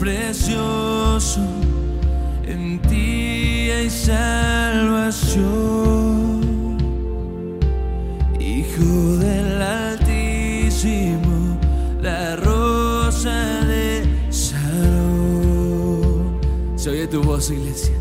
Precioso, en ti hay salvación. Hijo del Altísimo, la rosa de Sarón. Se oye tu voz, iglesia.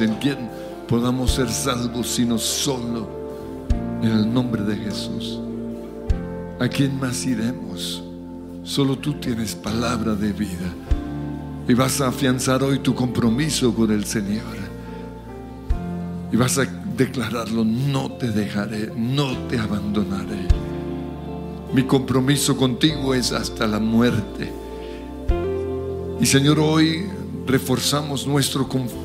En quien podamos ser salvos, sino solo en el nombre de Jesús. ¿A quién más iremos? Solo tú tienes palabra de vida. Y vas a afianzar hoy tu compromiso con el Señor. Y vas a declararlo, no te dejaré, no te abandonaré. Mi compromiso contigo es hasta la muerte. Y Señor, hoy reforzamos nuestro compromiso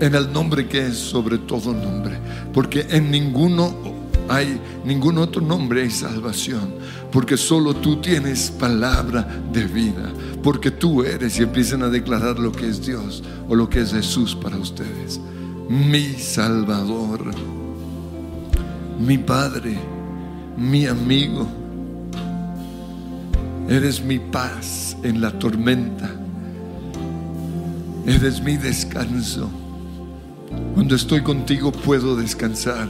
en el nombre que es sobre todo nombre, porque en ninguno hay ningún otro nombre hay salvación, porque solo tú tienes palabra de vida, porque tú eres y empiezan a declarar lo que es Dios o lo que es Jesús para ustedes. Mi Salvador, mi Padre, mi amigo. Eres mi paz en la tormenta. Eres mi descanso. Cuando estoy contigo puedo descansar.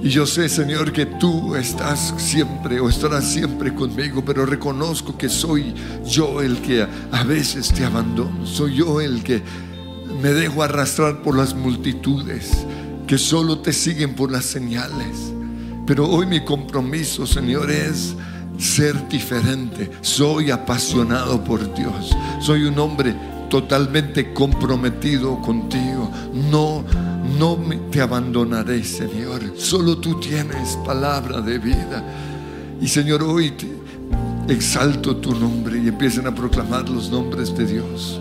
Y yo sé, Señor, que tú estás siempre o estarás siempre conmigo, pero reconozco que soy yo el que a veces te abandono. Soy yo el que me dejo arrastrar por las multitudes, que solo te siguen por las señales. Pero hoy mi compromiso, Señor, es ser diferente. Soy apasionado por Dios. Soy un hombre totalmente comprometido contigo. No, no te abandonaré, Señor. Solo tú tienes palabra de vida. Y Señor, hoy exalto tu nombre y empiecen a proclamar los nombres de Dios.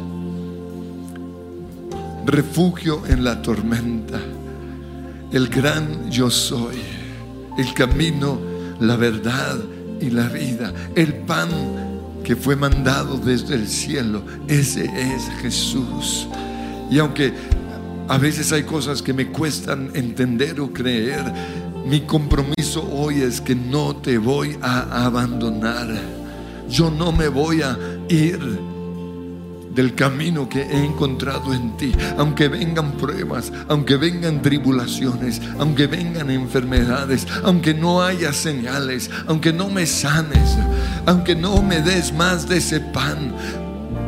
Refugio en la tormenta. El gran yo soy. El camino, la verdad y la vida. El pan que fue mandado desde el cielo. Ese es Jesús. Y aunque a veces hay cosas que me cuestan entender o creer, mi compromiso hoy es que no te voy a abandonar. Yo no me voy a ir del camino que he encontrado en ti. Aunque vengan pruebas, aunque vengan tribulaciones, aunque vengan enfermedades, aunque no haya señales, aunque no me sanes, aunque no me des más de ese pan.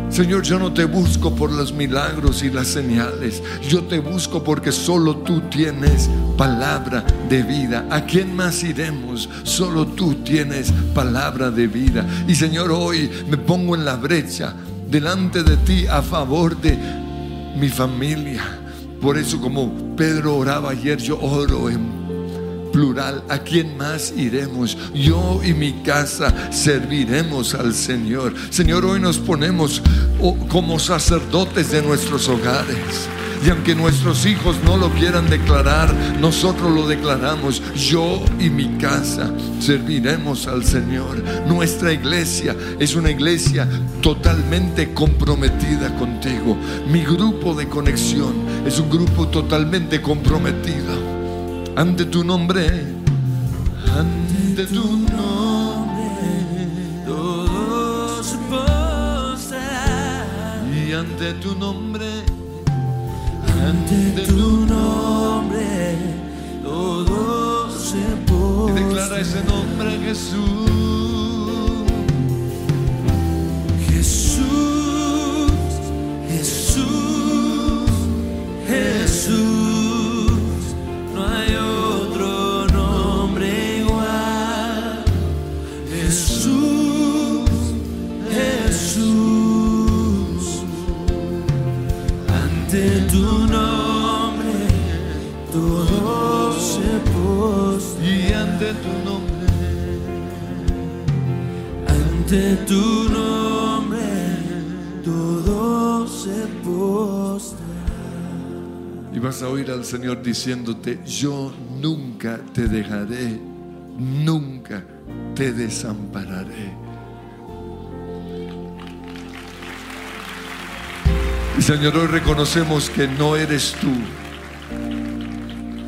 Señor, yo no te busco por los milagros y las señales. Yo te busco porque solo tú tienes palabra de vida. ¿A quién más iremos? Solo tú tienes palabra de vida. Y Señor, hoy me pongo en la brecha delante de ti a favor de mi familia. Por eso como Pedro oraba ayer, yo oro en plural. ¿A quién más iremos? Yo y mi casa serviremos al Señor. Señor, hoy nos ponemos oh, como sacerdotes de nuestros hogares. Y aunque nuestros hijos no lo quieran declarar, nosotros lo declaramos. Yo y mi casa serviremos al Señor. Nuestra iglesia es una iglesia totalmente comprometida contigo. Mi grupo de conexión es un grupo totalmente comprometido ante tu nombre, ante tu nombre, y ante tu nombre, ante tu nombre. Todo se posará. declara ese nombre Jesús. Jesús, Jesús, Jesús, ante tu nombre, ante tu nombre, todo se postra. Y vas a oír al Señor diciéndote, yo nunca te dejaré, nunca te desampararé. Y Señor, hoy reconocemos que no eres tú,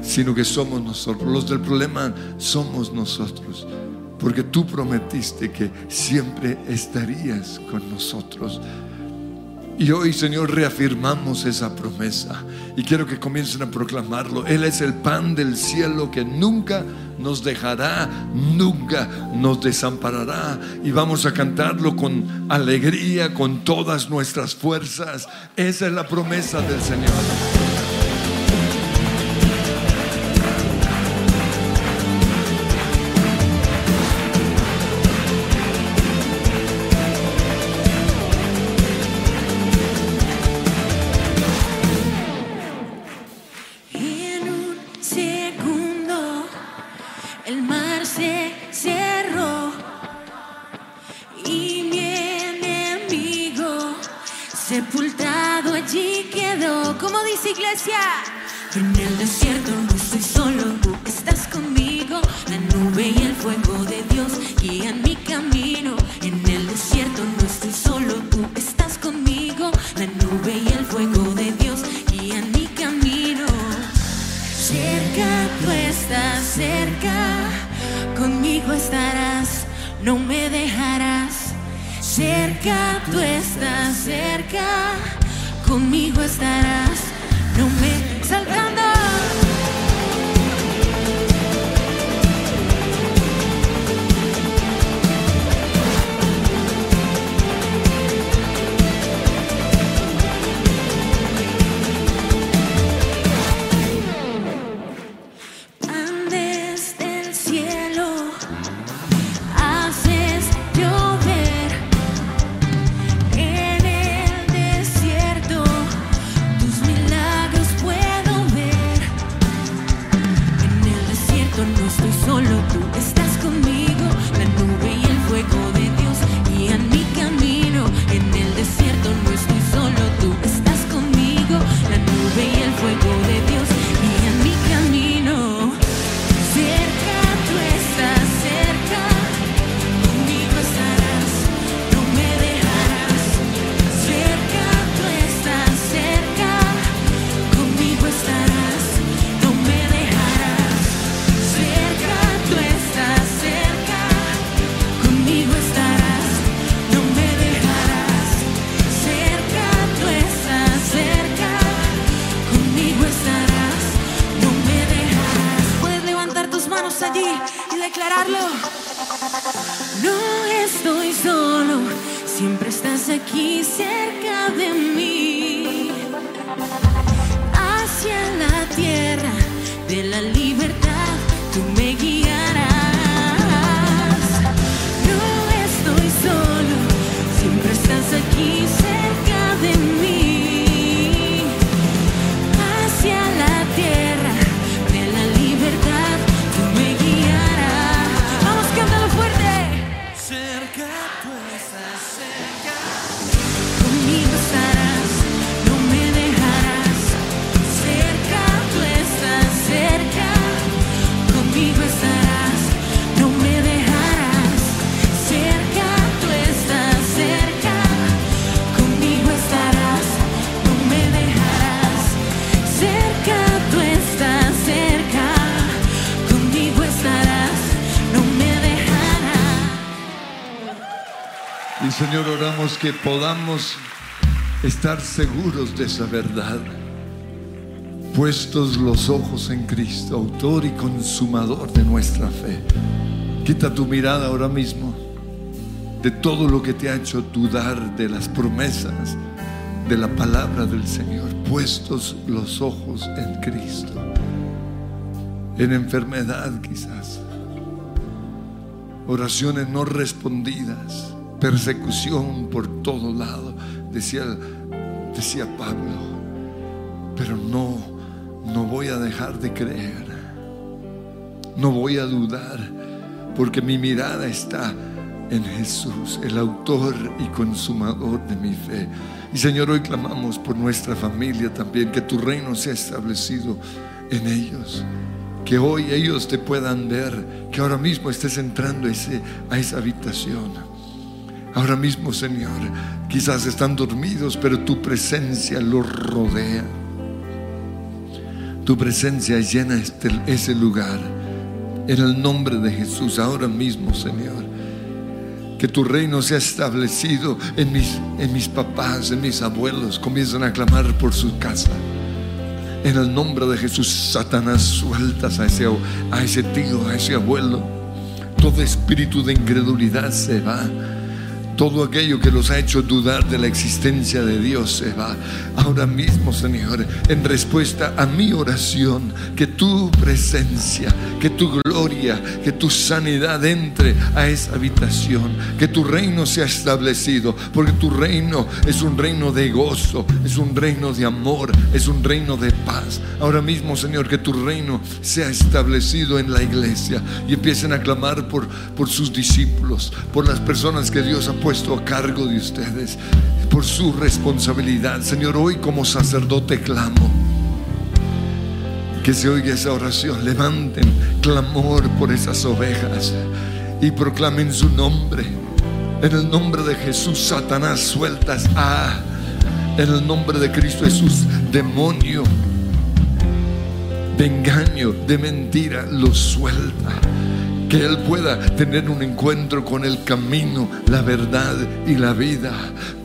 sino que somos nosotros. Los del problema somos nosotros. Porque tú prometiste que siempre estarías con nosotros. Y hoy, Señor, reafirmamos esa promesa. Y quiero que comiencen a proclamarlo. Él es el pan del cielo que nunca nos dejará, nunca nos desamparará. Y vamos a cantarlo con alegría, con todas nuestras fuerzas. Esa es la promesa del Señor. Que podamos estar seguros de esa verdad, puestos los ojos en Cristo, autor y consumador de nuestra fe. Quita tu mirada ahora mismo de todo lo que te ha hecho dudar de las promesas de la palabra del Señor, puestos los ojos en Cristo, en enfermedad quizás, oraciones no respondidas persecución por todo lado, decía, decía Pablo. Pero no, no voy a dejar de creer. No voy a dudar, porque mi mirada está en Jesús, el autor y consumador de mi fe. Y Señor, hoy clamamos por nuestra familia también, que tu reino sea establecido en ellos. Que hoy ellos te puedan ver, que ahora mismo estés entrando a, esa habitación Ahora mismo, Señor, quizás están dormidos, pero tu presencia los rodea. Tu presencia llena este, ese lugar. En el nombre de Jesús, ahora mismo, Señor. Que tu reino sea establecido en mis, en mis papás, en mis abuelos. Comienzan a clamar por su casa. En el nombre de Jesús, Satanás, sueltas a ese, a ese tío, a ese abuelo. Todo espíritu de incredulidad se va todo aquello que los ha hecho dudar de la existencia de Dios se va. Ahora mismo, Señor, en respuesta a mi oración, que tu presencia, que tu gloria, que tu sanidad entre a esa habitación, que tu reino sea establecido, porque tu reino es un reino de gozo, es un reino de amor, es un reino de paz. Ahora mismo, Señor, que tu reino sea establecido en la iglesia y empiecen a clamar por, por sus discípulos, por las personas que Dios ha puesto puesto a cargo de ustedes por su responsabilidad. Señor, hoy como sacerdote clamo que se oiga esa oración. Levanten clamor por esas ovejas y proclamen su nombre. En el nombre de Jesús, Satanás, sueltas a. En el nombre de Cristo Jesús, demonio de engaño, de mentira, lo suelta que Él pueda tener un encuentro con el camino, la verdad y la vida,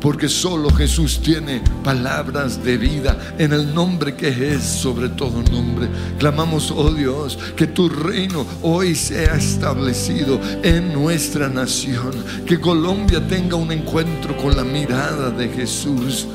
porque solo Jesús tiene palabras de vida en el nombre que es sobre todo nombre. Clamamos, oh Dios, que tu reino hoy sea establecido en nuestra nación, que Colombia tenga un encuentro con la mirada de Jesús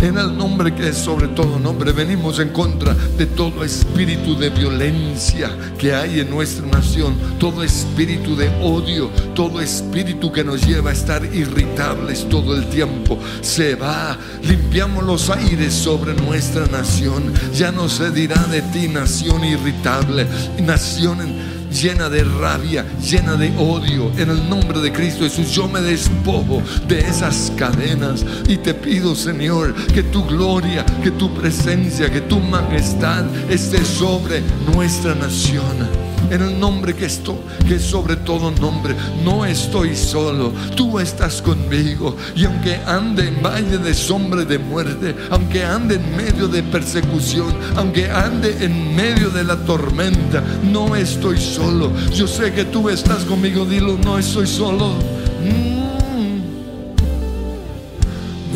en el nombre que es sobre todo nombre, venimos en contra de todo espíritu de violencia que hay en nuestra nación, todo espíritu de odio, todo espíritu que nos lleva a estar irritables todo el tiempo. Se va, limpiamos los aires sobre nuestra nación. Ya no se dirá de ti nación irritable, nación llena de rabia, llena de odio. En el nombre de Cristo Jesús, yo me despojo de esas cadenas y te pido, Señor, que tu gloria, que tu presencia, que tu majestad esté sobre nuestra nación en el nombre que, esto, que es sobre todo nombre. No estoy solo, tú estás conmigo. Y aunque ande en valle de sombra de muerte, aunque ande en medio de persecución, aunque ande en medio de la tormenta, no estoy solo. Yo sé que tú estás conmigo, dilo, no estoy solo. Mm.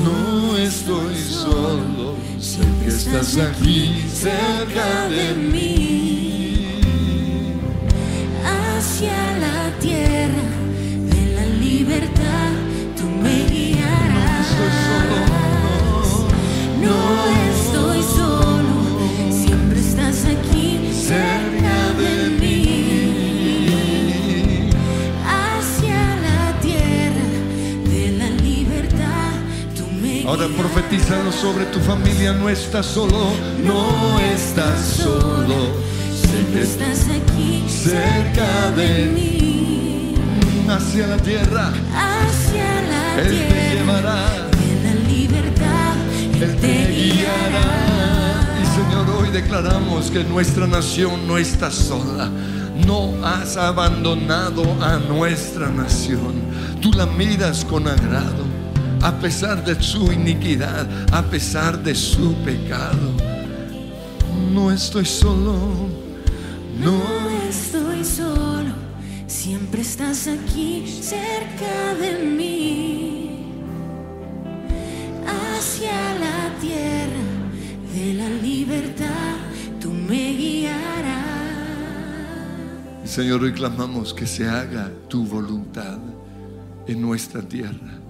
No estoy solo, sé que estás aquí cerca de mí hacia la tierra de la libertad, tú me guiarás. No estoy solo, siempre estás aquí cerca de mí. Hacia la tierra de la libertad, tú me guiarás. Ahora profetízalo sobre tu familia, no estás solo, no estás solo Estás aquí cerca de mí. Hacia la tierra, Hacia la Él te tierra llevará, de la libertad, Él te guiará. Y Señor, hoy declaramos que nuestra nación no está sola. No has abandonado a nuestra nación. Tú la miras con agrado, a pesar de su iniquidad, a pesar de su pecado. No estoy solo. No estoy solo, siempre estás aquí cerca de mí. Hacia la tierra de la libertad, tú me guiarás. Señor, hoy clamamos que se haga tu voluntad en nuestra tierra.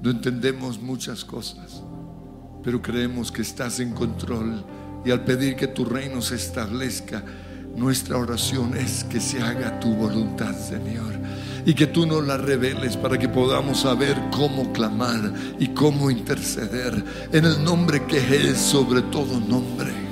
No entendemos muchas cosas, pero creemos que estás en control y al pedir que tu reino se establezca, nuestra oración es que se haga tu voluntad, Señor, y que tú nos la reveles para que podamos saber cómo clamar y cómo interceder en el nombre que es sobre todo nombre.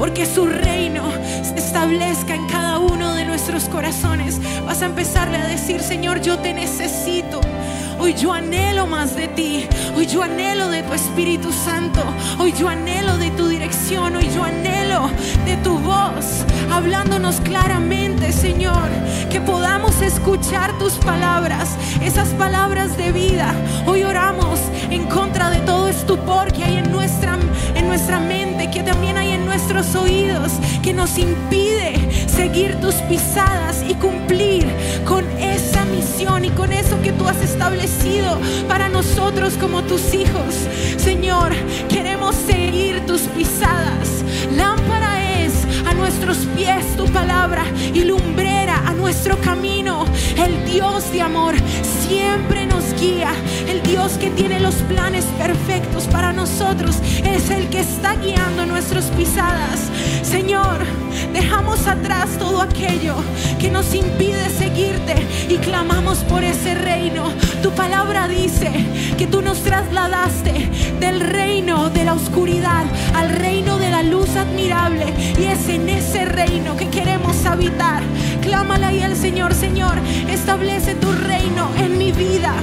Porque su reino se establezca en cada uno de nuestros corazones. Vas a empezarle a decir, Señor, yo te necesito. Hoy yo anhelo más de ti. Hoy yo anhelo de tu Espíritu Santo. Hoy yo anhelo de tu dirección. Hoy yo anhelo de tu voz. Hablándonos claramente, Señor. Que podamos escuchar tus palabras. Esas palabras de vida. Hoy oramos en contra de todo estupor que hay en nuestra, en nuestra mente. Que también hay en nuestros oídos. Que nos impide seguir tus pisadas y cumplir con esa misión y con eso que tú has establecido para nosotros como tus hijos. Señor, queremos seguir tus pisadas. Lámpara es a nuestros pies tu palabra y lumbrera a nuestro camino. El Dios de amor siempre nos guía. El Dios que tiene los planes perfectos para nosotros es el que está guiando nuestras pisadas. Señor, dejamos atrás todo aquello que nos impide seguirte y clamamos por ese reino. Tu palabra dice que tú nos trasladaste del reino de la oscuridad al reino de la luz admirable y es en ese reino que queremos habitar. Clámala ahí al Señor, Señor, establece tu reino en mi vida.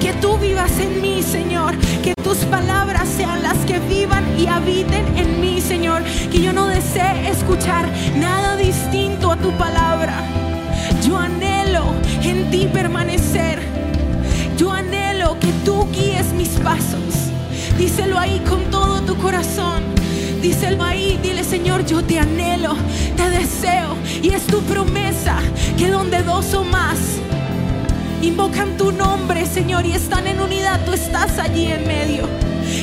Que tú vivas en mí, Señor. Que tus palabras sean las que vivan y habiten en mí, Señor. Que yo no desee escuchar nada distinto a tu palabra. Yo anhelo en ti permanecer. Yo anhelo que tú guíes mis pasos. Díselo ahí con todo tu corazón. Díselo ahí, dile Señor, yo te anhelo, te deseo. Y es tu promesa que donde dos o más invocan tu nombre, Señor, y están en unidad, tú estás allí en medio.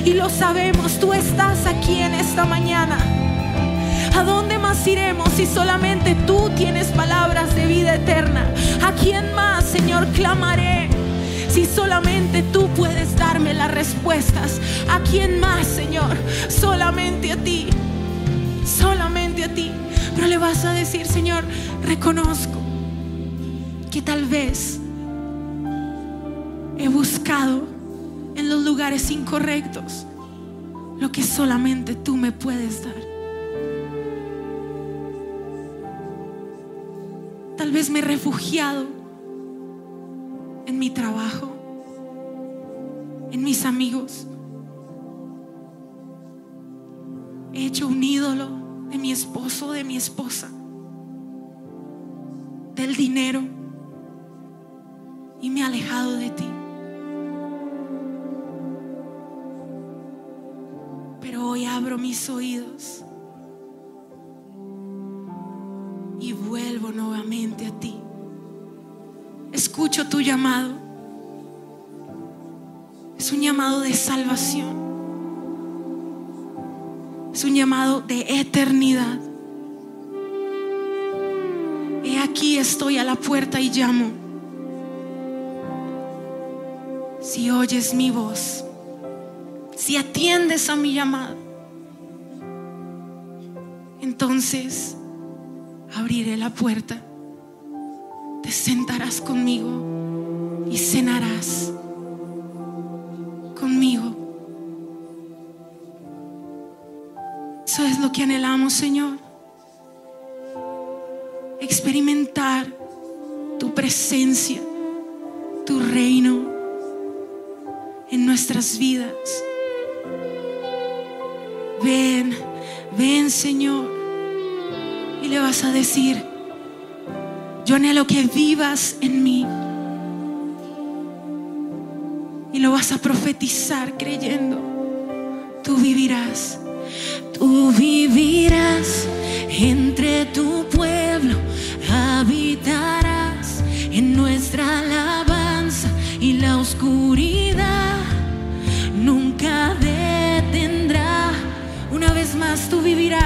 Y lo sabemos, tú estás aquí en esta mañana. ¿A dónde más iremos si solamente tú tienes palabras de vida eterna? ¿A quién más, Señor, clamaré? Si solamente tú puedes darme las respuestas. ¿A quién más, Señor? Solamente a ti. Solamente a ti. Pero le vas a decir, Señor, reconozco que tal vez he buscado en los lugares incorrectos lo que solamente tú me puedes dar. Tal vez me he refugiado en mi trabajo, en mis amigos. He hecho un ídolo de mi esposo, de mi esposa, del dinero y me he alejado de ti. Pero hoy abro mis oídos y vuelvo nuevamente a ti. Escucho tu llamado. Es un llamado de salvación. Es un llamado de eternidad. He aquí estoy a la puerta y llamo. Si oyes mi voz, si atiendes a mi llamado, entonces abriré la puerta, te sentarás conmigo y cenarás conmigo. Eso es lo que anhelamos, Señor. Experimentar tu presencia, tu reino en nuestras vidas. Ven, ven Señor. Y le vas a decir, yo anhelo que vivas en mí. Y lo vas a profetizar creyendo. Tú vivirás. Tú vivirás entre tu pueblo. Habitarás en nuestra alabanza y la oscuridad nunca detendrá. Una vez más tú vivirás.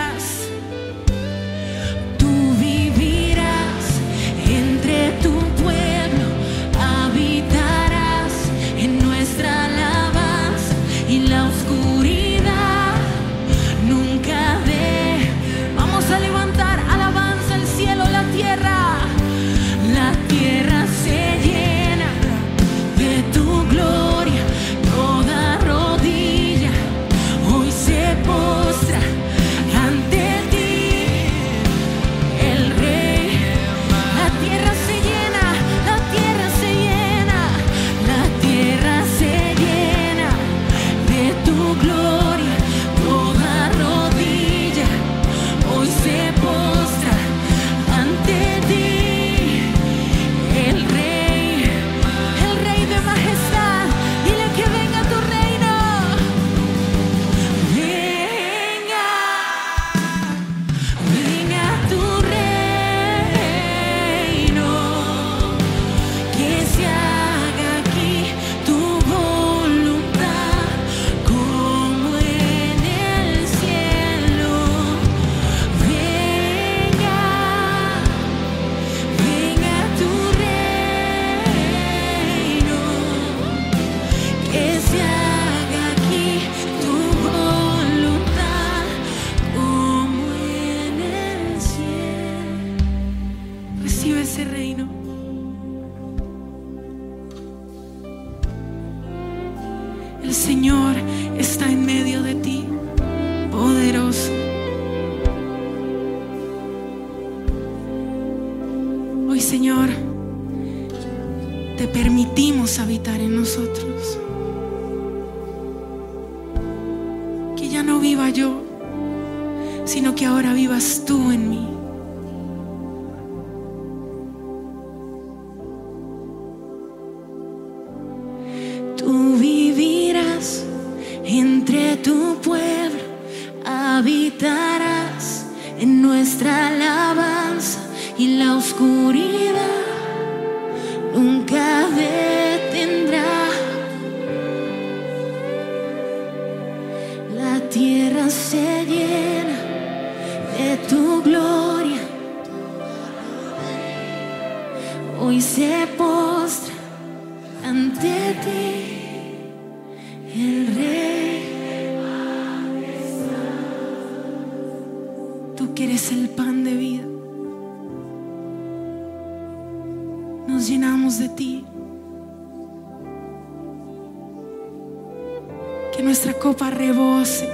Que nuestra copa rebose.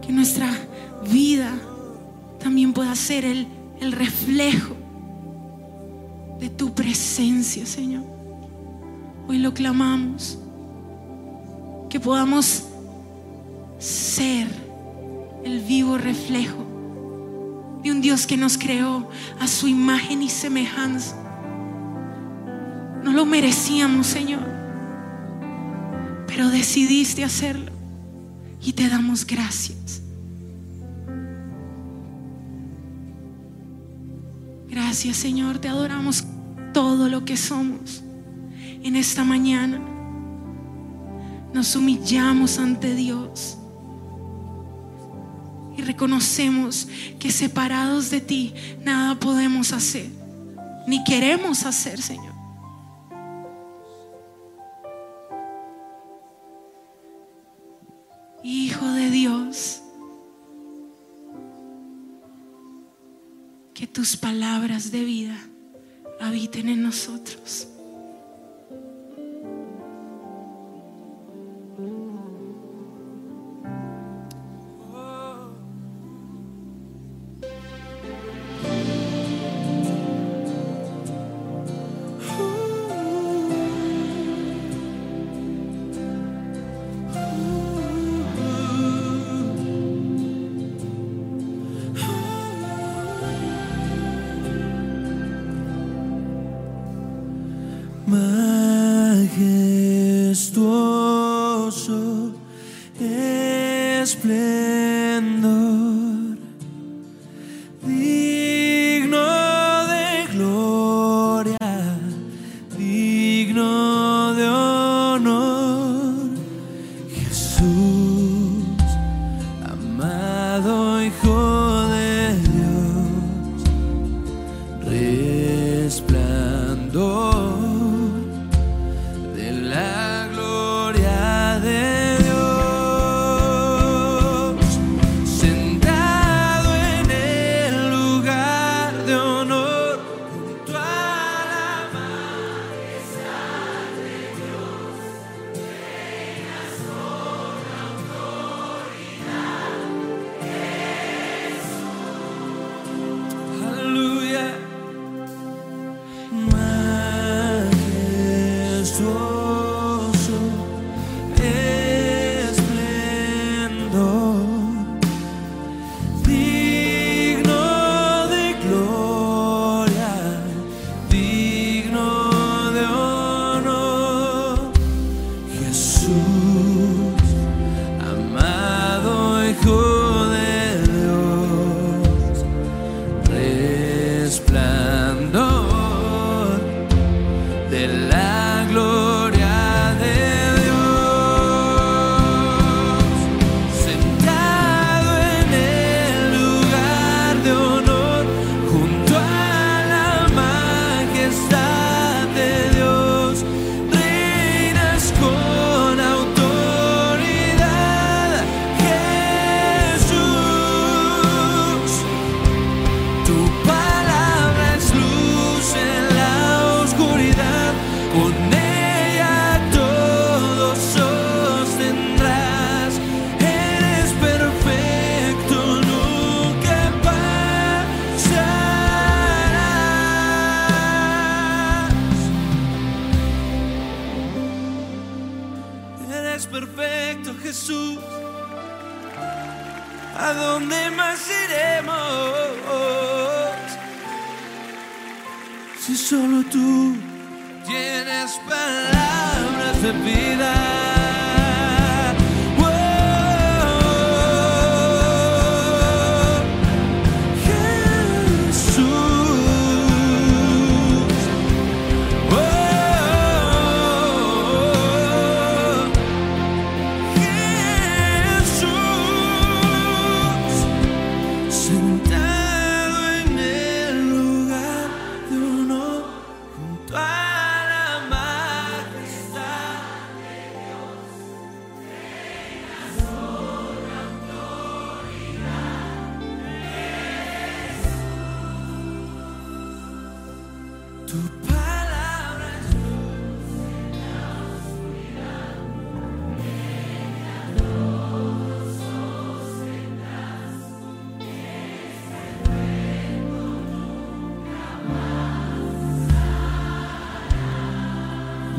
Que nuestra vida también pueda ser el, el reflejo de tu presencia, Señor. Hoy lo clamamos. Que podamos ser el vivo reflejo de un Dios que nos creó a su imagen y semejanza. Lo merecíamos, Señor, pero decidiste hacerlo y te damos gracias. Gracias, Señor, te adoramos todo lo que somos en esta mañana. Nos humillamos ante Dios y reconocemos que separados de ti nada podemos hacer, ni queremos hacer, Señor. Tus palabras de vida habiten en nosotros. ¿A dónde más iremos? Si solo tú tienes palabras de vida.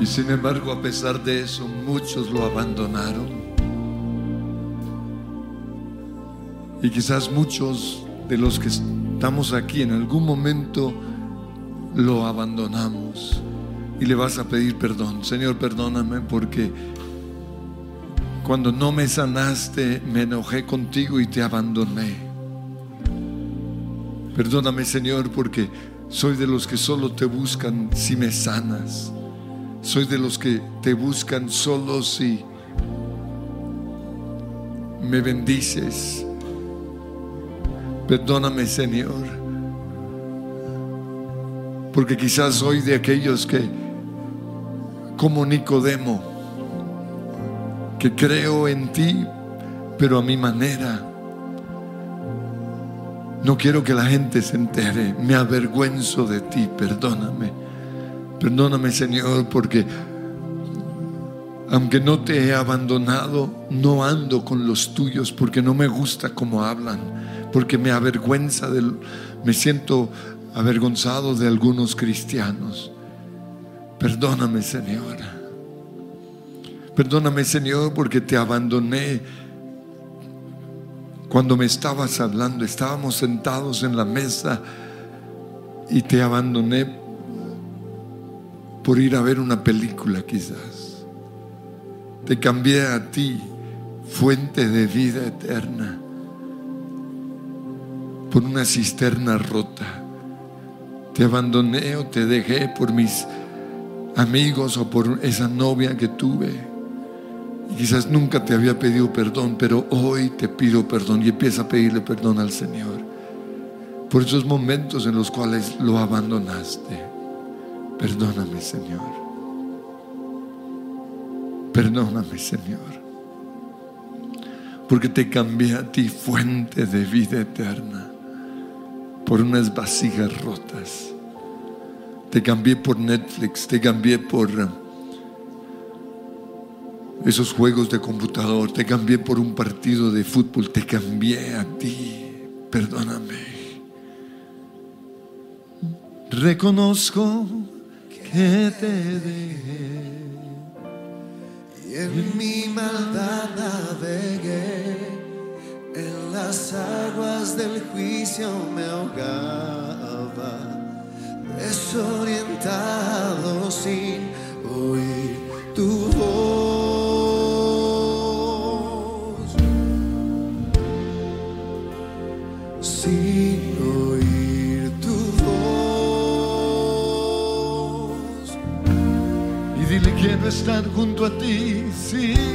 Sin embargo, a pesar de eso, muchos lo abandonaron. Y quizás muchos de los que estamos aquí en algún momento lo abandonamos. Y le vas a pedir perdón. Señor, perdóname porque cuando no me sanaste, me enojé contigo y te abandoné. Perdóname, Señor, porque soy de los que solo te buscan si me sanas. Soy de los que te buscan solo si me bendices. Perdóname, Señor. Porque quizás soy de aquellos que, como Nicodemo, que creo en ti, pero a mi manera. No quiero que la gente se entere. Me avergüenzo de ti. Perdóname. Perdóname, Señor, porque aunque no te he abandonado, no ando con los tuyos porque no me gusta cómo hablan, porque me avergüenza del, me siento avergonzado de algunos cristianos. Perdóname, Señor. Perdóname, Señor, porque te abandoné cuando me estabas hablando. Estábamos sentados en la mesa y te abandoné por ir a ver una película quizás. Te cambié a ti, fuente de vida eterna, por una cisterna rota. Te abandoné o te dejé por mis amigos o por esa novia que tuve. Y quizás nunca te había pedido perdón, pero hoy te pido perdón y empieza a pedirle perdón al Señor por esos momentos en los cuales lo abandonaste. Perdóname, Señor. Perdóname, Señor. Porque te cambié a ti fuente de vida eterna por unas vasijas rotas. Te cambié por Netflix, te cambié por uh, esos juegos de computador, te cambié por un partido de fútbol, te cambié a ti. Perdóname. Reconozco que te dejé. Y en mi maldad navegué, en las aguas del juicio me ahogaba, desorientado sin junto a ti, sí.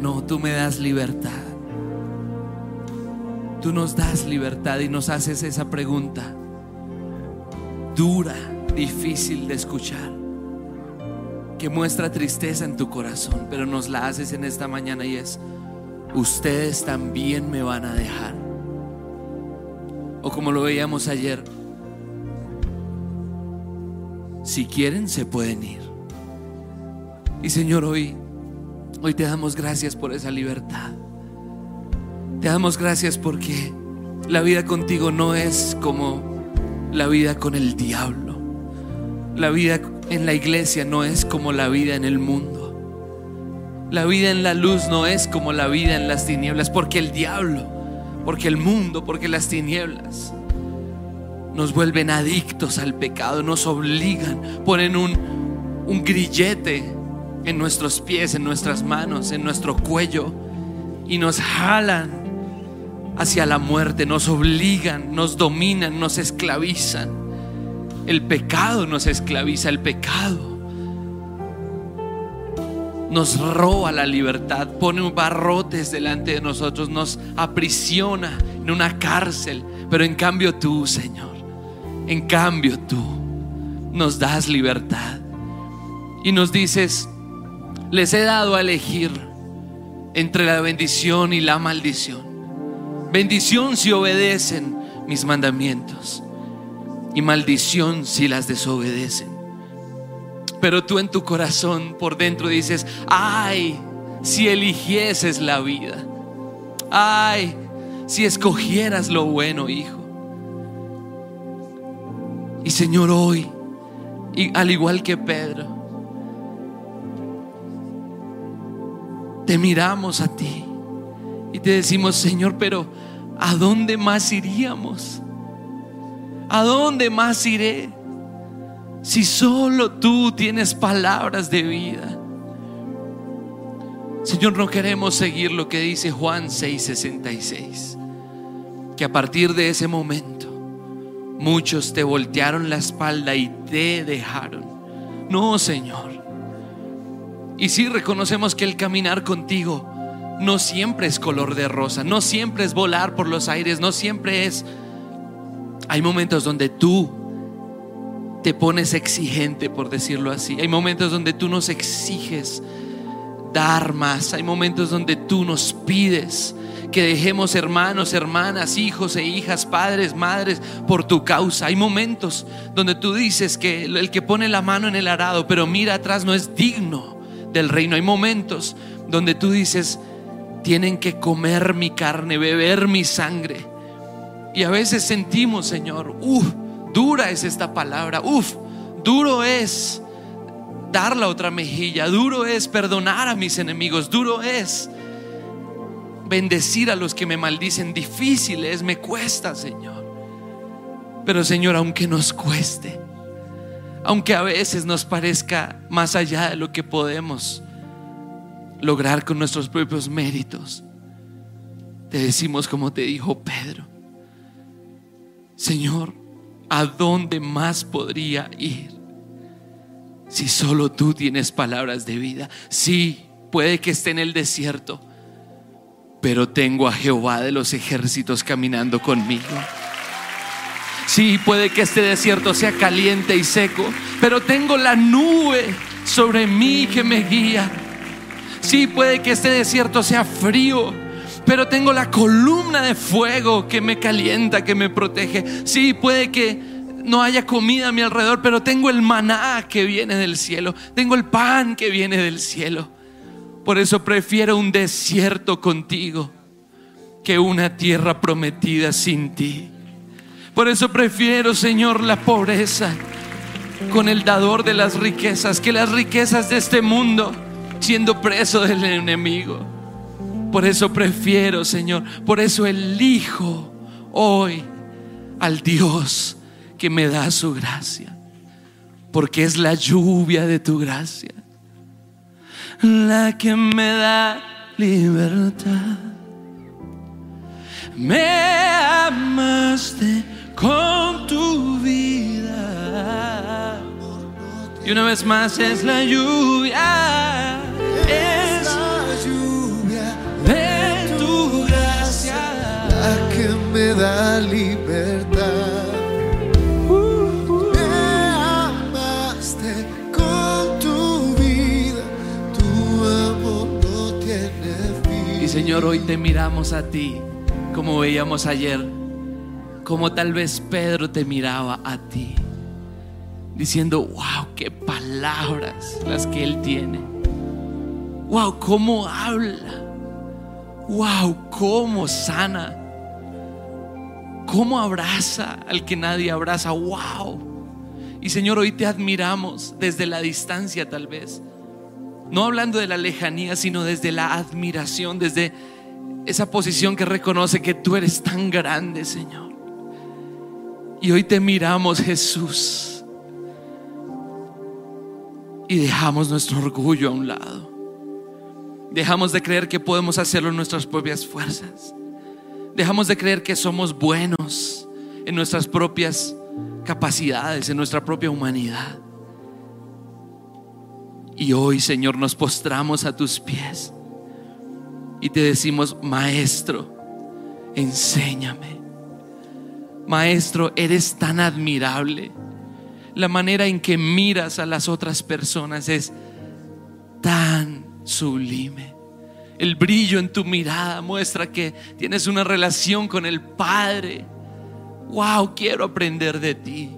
No, tú me das libertad. Tú nos das libertad y nos haces esa pregunta dura, difícil de escuchar, que muestra tristeza en tu corazón, pero nos la haces en esta mañana y es, ustedes también me van a dejar. O como lo veíamos ayer, si quieren se pueden ir. Y Señor, hoy, hoy te damos gracias por esa libertad. Te damos gracias porque la vida contigo no es como la vida con el diablo. La vida en la iglesia no es como la vida en el mundo. La vida en la luz no es como la vida en las tinieblas, porque el diablo, porque el mundo, porque las tinieblas nos vuelven adictos al pecado, nos obligan, ponen un, un grillete en nuestros pies, en nuestras manos, en nuestro cuello y nos jalan hacia la muerte, nos obligan, nos dominan, nos esclavizan. El pecado nos esclaviza, el pecado nos roba la libertad, pone barrotes delante de nosotros, nos aprisiona en una cárcel. Pero en cambio tú, Señor, en cambio tú nos das libertad y nos dices, les he dado a elegir entre la bendición y la maldición. Bendición si obedecen mis mandamientos y maldición si las desobedecen. Pero tú en tu corazón por dentro dices, ay, si eligieses la vida. Ay, si escogieras lo bueno, hijo. Y Señor, hoy, y al igual que Pedro, te miramos a ti y te decimos, Señor, pero ¿a dónde más iríamos? ¿A dónde más iré? Si solo tú tienes palabras de vida. Señor, no queremos seguir lo que dice Juan 6:66, que a partir de ese momento muchos te voltearon la espalda y te dejaron. No, Señor. Y sí reconocemos que el caminar contigo no siempre es color de rosa, no siempre es volar por los aires, no siempre es... Hay momentos donde tú te pones exigente, por decirlo así. Hay momentos donde tú nos exiges dar más. Hay momentos donde tú nos pides que dejemos hermanos, hermanas, hijos e hijas, padres, madres, por tu causa. Hay momentos donde tú dices que el que pone la mano en el arado, pero mira atrás, no es digno del reino. Hay momentos donde tú dices, tienen que comer mi carne, beber mi sangre. Y a veces sentimos, Señor, uff, dura es esta palabra, uff, duro es dar la otra mejilla, duro es perdonar a mis enemigos, duro es bendecir a los que me maldicen, difícil es, me cuesta, Señor. Pero Señor, aunque nos cueste, aunque a veces nos parezca más allá de lo que podemos lograr con nuestros propios méritos, te decimos como te dijo Pedro, Señor, ¿a dónde más podría ir? Si solo tú tienes palabras de vida. Sí, puede que esté en el desierto, pero tengo a Jehová de los ejércitos caminando conmigo. Sí, puede que este desierto sea caliente y seco, pero tengo la nube sobre mí que me guía. Sí, puede que este desierto sea frío, pero tengo la columna de fuego que me calienta, que me protege. Sí, puede que no haya comida a mi alrededor, pero tengo el maná que viene del cielo, tengo el pan que viene del cielo. Por eso prefiero un desierto contigo que una tierra prometida sin ti. Por eso prefiero, Señor, la pobreza con el dador de las riquezas, que las riquezas de este mundo siendo preso del enemigo. Por eso prefiero, Señor, por eso elijo hoy al Dios que me da su gracia, porque es la lluvia de tu gracia la que me da libertad. Me amaste con tu vida. Y una vez más es la lluvia. Es la lluvia de tu gracia. la que me da libertad. Me amaste con tu vida, tu amor no tiene fin. Y Señor, hoy te miramos a ti como veíamos ayer, como tal vez Pedro te miraba a ti, diciendo, wow, qué palabras las que él tiene. Wow, cómo habla. Wow, cómo sana. Cómo abraza al que nadie abraza. Wow. Y Señor, hoy te admiramos desde la distancia tal vez. No hablando de la lejanía, sino desde la admiración, desde esa posición que reconoce que tú eres tan grande, Señor. Y hoy te miramos, Jesús. Y dejamos nuestro orgullo a un lado. Dejamos de creer que podemos hacerlo en nuestras propias fuerzas. Dejamos de creer que somos buenos en nuestras propias capacidades, en nuestra propia humanidad. Y hoy, Señor, nos postramos a tus pies y te decimos, Maestro, enséñame. Maestro, eres tan admirable. La manera en que miras a las otras personas es tan sublime. El brillo en tu mirada muestra que tienes una relación con el Padre. Wow, quiero aprender de ti.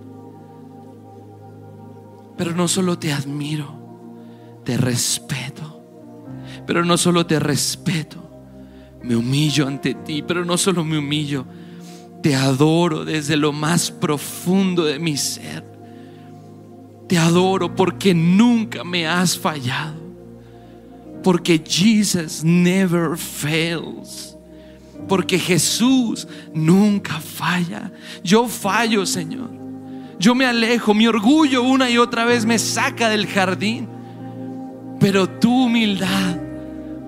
Pero no solo te admiro, te respeto. Pero no solo te respeto, me humillo ante ti, pero no solo me humillo, te adoro desde lo más profundo de mi ser. Te adoro porque nunca me has fallado. Porque Jesus never fails. Porque Jesús nunca falla. Yo fallo, Señor. Yo me alejo, mi orgullo una y otra vez me saca del jardín. Pero tu humildad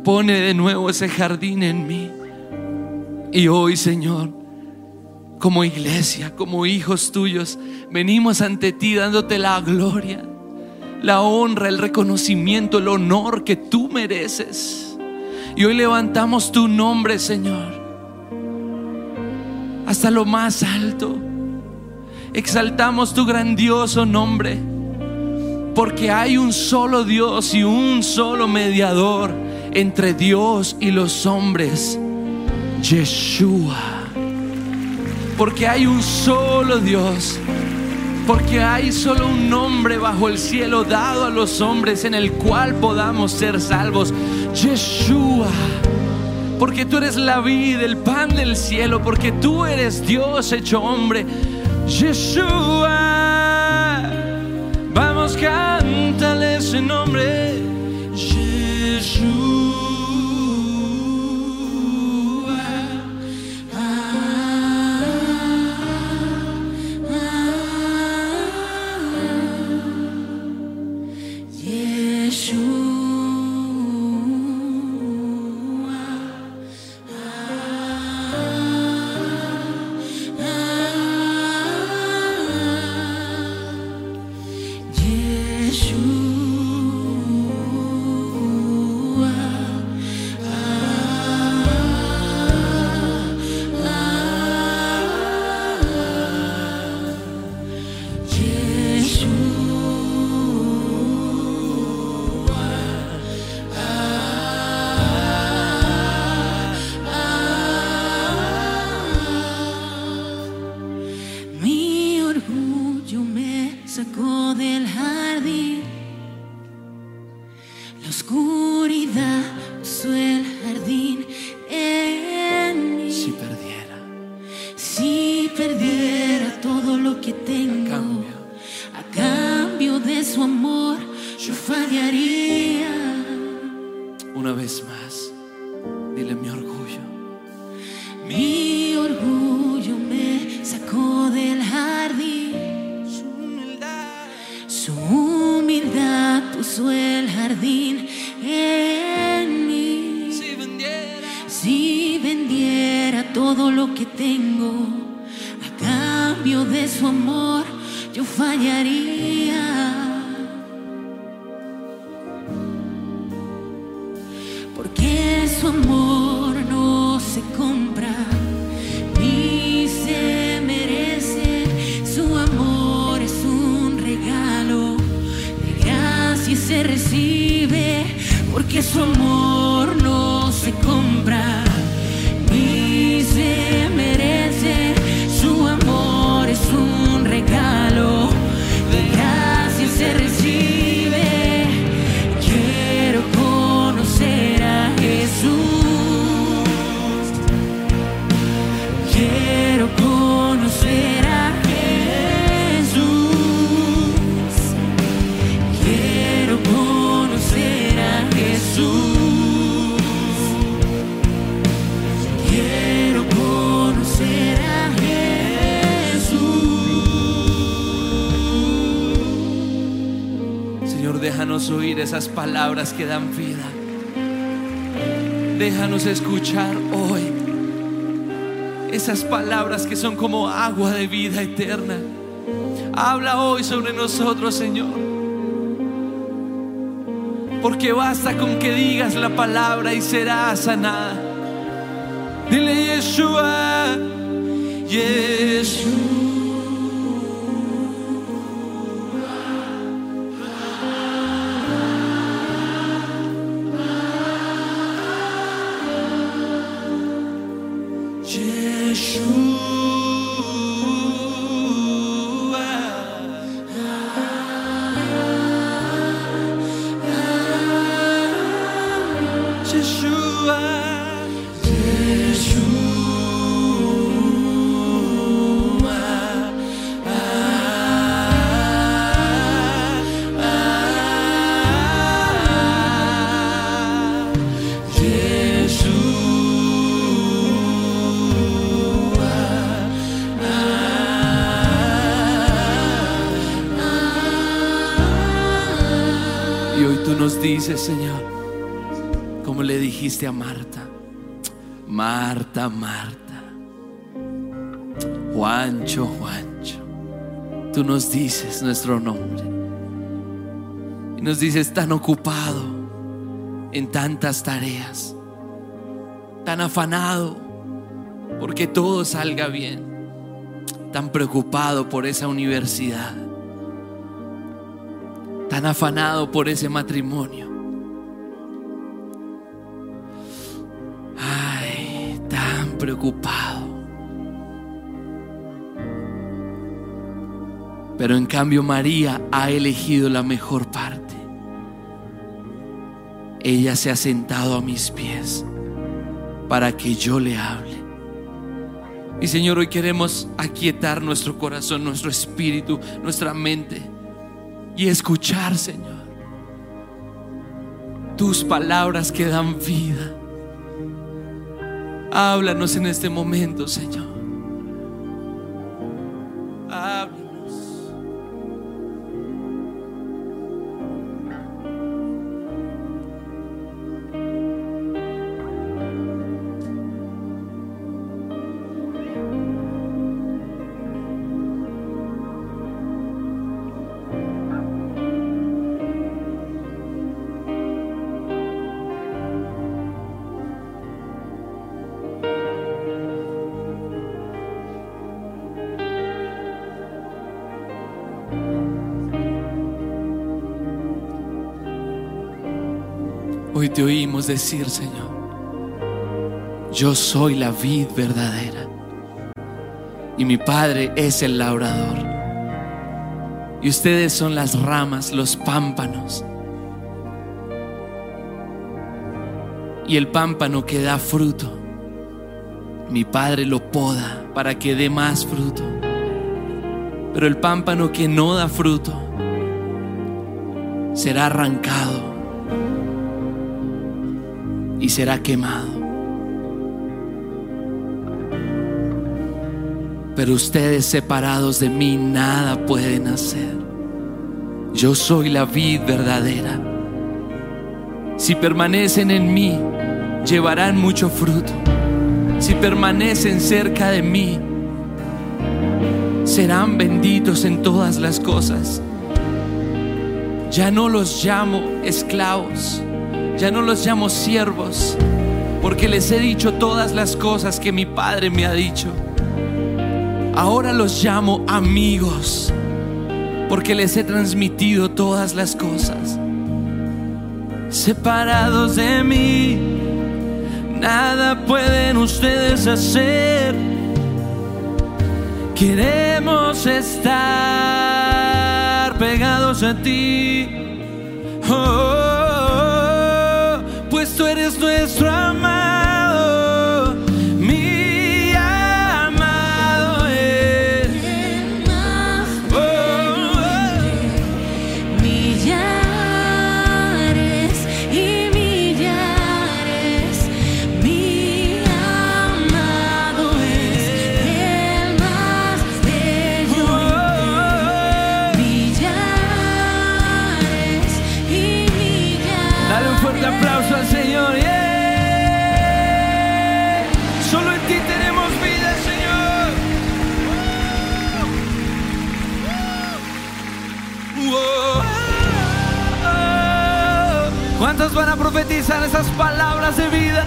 Pone de nuevo ese jardín en mí. Y hoy, Señor, como iglesia, como hijos tuyos, venimos ante ti dándote la gloria, la honra, el reconocimiento, el honor que tú mereces. Y hoy levantamos tu nombre, Señor, hasta lo más alto. Exaltamos tu grandioso nombre, porque hay un solo Dios y un solo mediador entre Dios y los hombres, Yeshua. Porque hay un solo Dios. Porque hay solo un nombre bajo el cielo dado a los hombres en el cual podamos ser salvos. Yeshua. Porque tú eres la vida, el pan del cielo. Porque tú eres Dios hecho hombre. Yeshua. Vamos, cántale ese nombre. Escuchar hoy esas palabras que son como agua de vida eterna. Habla hoy sobre nosotros, Señor. Porque basta con que digas la palabra y será sanada. Dile Yeshua, Yeshua. Dices, Señor, como le dijiste a Marta, Marta, Marta, Juancho, Juancho, tú nos dices nuestro nombre y nos dices tan ocupado en tantas tareas, tan afanado porque todo salga bien, tan preocupado por esa universidad, tan afanado por ese matrimonio. Ay, tan preocupado. Pero en cambio María ha elegido la mejor parte. Ella se ha sentado a mis pies para que yo le hable. Y Señor, hoy queremos aquietar nuestro corazón, nuestro espíritu, nuestra mente y escuchar, Señor, tus palabras que dan vida. Háblanos en este momento, Señor. Háblanos. Decir, Señor, yo soy la vid verdadera y mi Padre es el labrador. Y ustedes son las ramas, los pámpanos. Y el pámpano que da fruto, mi Padre lo poda para que dé más fruto. Pero el pámpano que no da fruto será arrancado y será quemado. Pero ustedes separados de mí nada pueden hacer. Yo soy la vid verdadera. Si permanecen en mí, llevarán mucho fruto. Si permanecen cerca de mí, serán benditos en todas las cosas. Ya no los llamo esclavos ya no los llamo siervos, porque les he dicho todas las cosas que mi Padre me ha dicho. Ahora los llamo amigos, porque les he transmitido todas las cosas. Separados de mí, nada pueden ustedes hacer. Queremos estar pegados a ti. Oh, pues tú eres nuestro amado, esas palabras de vida?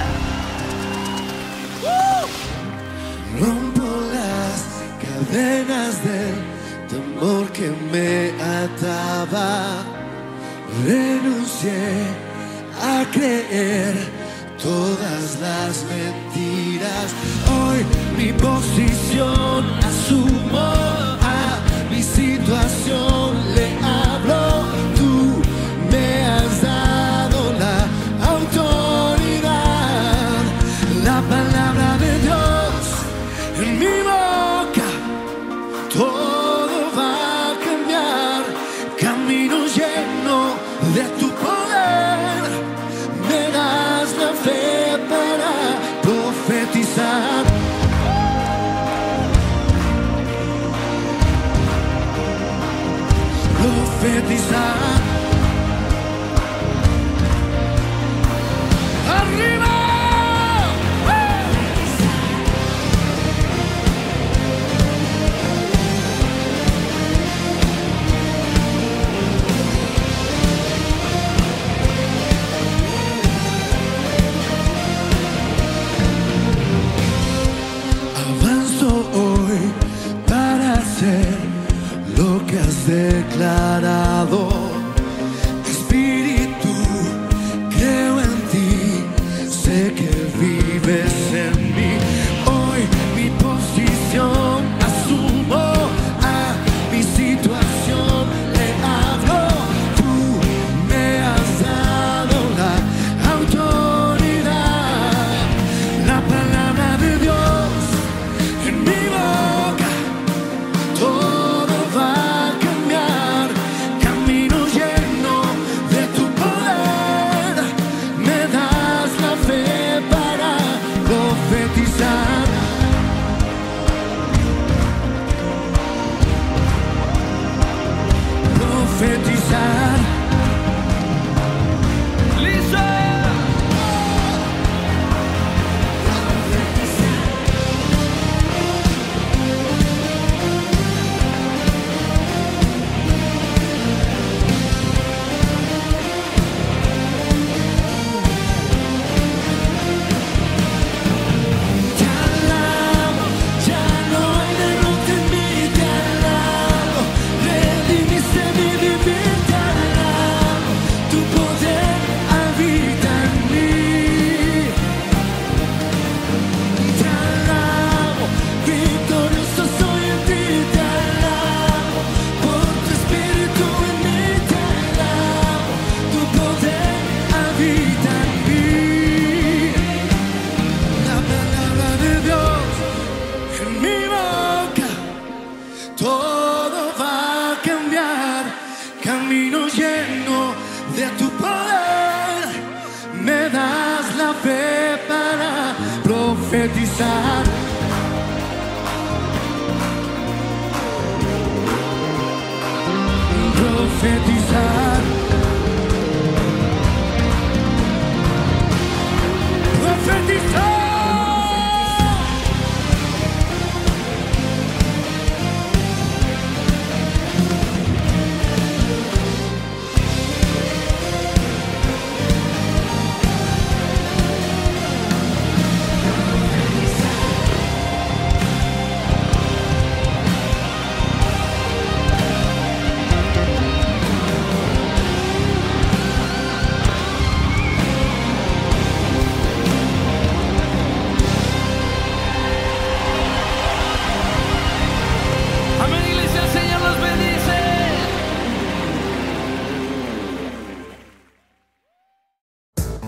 Rompo las cadenas del temor que me ataba. Renuncié a creer todas las mentiras. Hoy mi posición asumo a mi situación le Profetizar. declarado.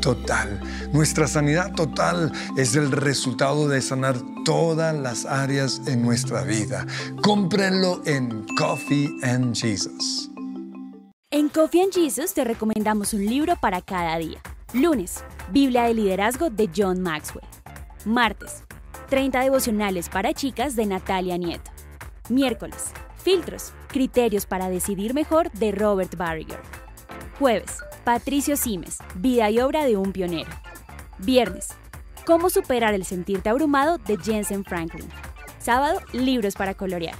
Total. Nuestra sanidad total es el resultado de sanar todas las áreas en nuestra vida. Cómprenlo en Coffee and Jesus. En Coffee and Jesus te recomendamos un libro para cada día. Lunes, Biblia de Liderazgo de John Maxwell. Martes, 30 devocionales para chicas de Natalia Nieto. Miércoles, Filtros, Criterios para decidir mejor de Robert Barriger. Jueves, Patricio Simes, Vida y obra de un pionero. Viernes, Cómo superar el sentirte abrumado de Jensen Franklin. Sábado, Libros para colorear.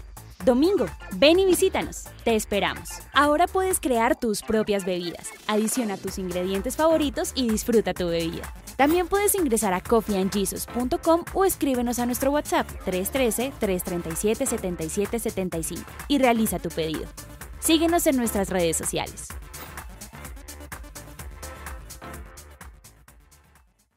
Domingo, ven y visítanos. Te esperamos. Ahora puedes crear tus propias bebidas. Adiciona tus ingredientes favoritos y disfruta tu bebida. También puedes ingresar a coffeeandjesus.com o escríbenos a nuestro WhatsApp 313-337-7775 y realiza tu pedido. Síguenos en nuestras redes sociales.